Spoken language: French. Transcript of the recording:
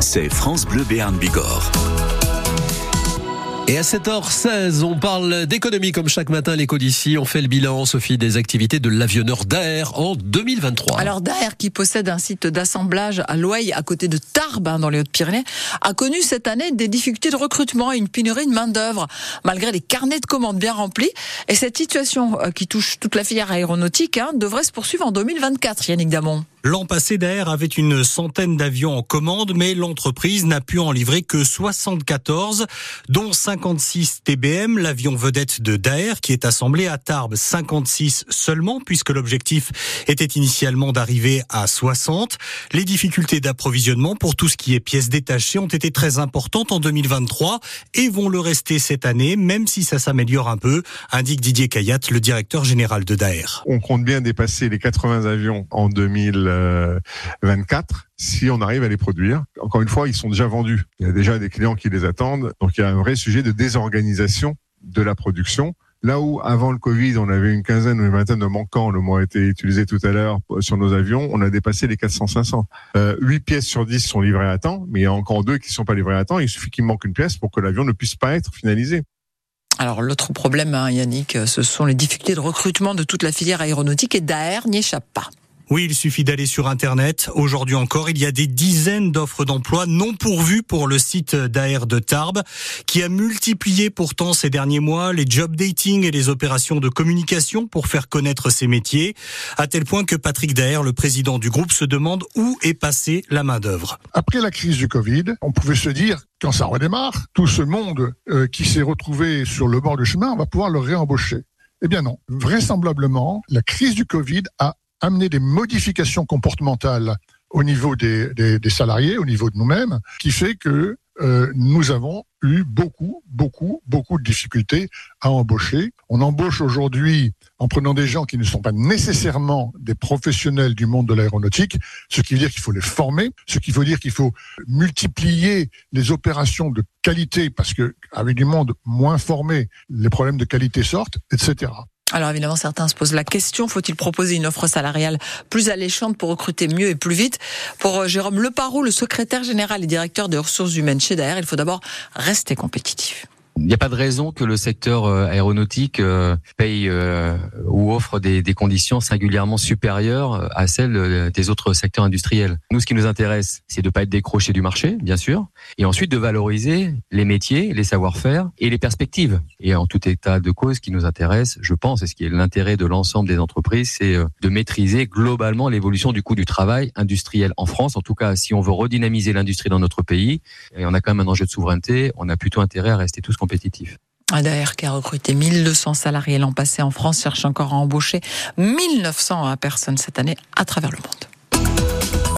c'est France Bleu Béarn Bigorre. Et à 7h16, on parle d'économie comme chaque matin, l'écho d'ici. On fait le bilan, Sophie, des activités de l'avionneur Daer en 2023. Alors Daer, qui possède un site d'assemblage à Loeil, à côté de Tarbes, hein, dans les Hautes-Pyrénées, a connu cette année des difficultés de recrutement et une pénurie de main-d'œuvre, malgré des carnets de commandes bien remplis. Et cette situation euh, qui touche toute la filière aéronautique hein, devrait se poursuivre en 2024, Yannick Damon. L'an passé, Daer avait une centaine d'avions en commande, mais l'entreprise n'a pu en livrer que 74, dont 56 TBM, l'avion vedette de Daer, qui est assemblé à Tarbes. 56 seulement, puisque l'objectif était initialement d'arriver à 60. Les difficultés d'approvisionnement pour tout ce qui est pièces détachées ont été très importantes en 2023 et vont le rester cette année, même si ça s'améliore un peu, indique Didier Kayat, le directeur général de Daer. On compte bien dépasser les 80 avions en 2000 24 si on arrive à les produire. Encore une fois, ils sont déjà vendus. Il y a déjà des clients qui les attendent. Donc il y a un vrai sujet de désorganisation de la production. Là où avant le Covid, on avait une quinzaine ou une vingtaine de manquants, le mot a été utilisé tout à l'heure sur nos avions, on a dépassé les 400-500. Euh, 8 pièces sur 10 sont livrées à temps, mais il y a encore deux qui ne sont pas livrées à temps. Il suffit qu'il manque une pièce pour que l'avion ne puisse pas être finalisé. Alors l'autre problème, hein, Yannick, ce sont les difficultés de recrutement de toute la filière aéronautique et Daer n'y échappe pas. Oui, il suffit d'aller sur Internet. Aujourd'hui encore, il y a des dizaines d'offres d'emploi non pourvues pour le site d'AR de Tarbes, qui a multiplié pourtant ces derniers mois les job dating et les opérations de communication pour faire connaître ses métiers, à tel point que Patrick Daer, le président du groupe, se demande où est passée la main-d'œuvre. Après la crise du Covid, on pouvait se dire, quand ça redémarre, tout ce monde euh, qui s'est retrouvé sur le bord du chemin, on va pouvoir le réembaucher. Eh bien non. Vraisemblablement, la crise du Covid a amener des modifications comportementales au niveau des, des, salariés, au niveau de nous-mêmes, qui fait que euh, nous avons eu beaucoup, beaucoup, beaucoup de difficultés à embaucher. On embauche aujourd'hui en prenant des gens qui ne sont pas nécessairement des professionnels du monde de l'aéronautique, ce qui veut dire qu'il faut les former, ce qui veut dire qu'il faut multiplier les opérations de qualité parce que avec du monde moins formé, les problèmes de qualité sortent, etc. Alors évidemment, certains se posent la question, faut-il proposer une offre salariale plus alléchante pour recruter mieux et plus vite? Pour euh, Jérôme Leparou, le secrétaire général et directeur des ressources humaines chez Daer, il faut d'abord rester compétitif. Il n'y a pas de raison que le secteur euh, aéronautique euh, paye euh, ou offre des, conditions singulièrement supérieures à celles des autres secteurs industriels. Nous, ce qui nous intéresse, c'est de pas être décroché du marché, bien sûr, et ensuite de valoriser les métiers, les savoir-faire et les perspectives. Et en tout état de cause, ce qui nous intéresse, je pense, et ce qui est l'intérêt de l'ensemble des entreprises, c'est de maîtriser globalement l'évolution du coût du travail industriel en France. En tout cas, si on veut redynamiser l'industrie dans notre pays, et on a quand même un enjeu de souveraineté, on a plutôt intérêt à rester tous compétitif. Qui a recruté 1200 salariés l'an passé en France cherche encore à embaucher 1900 personnes cette année à travers le monde.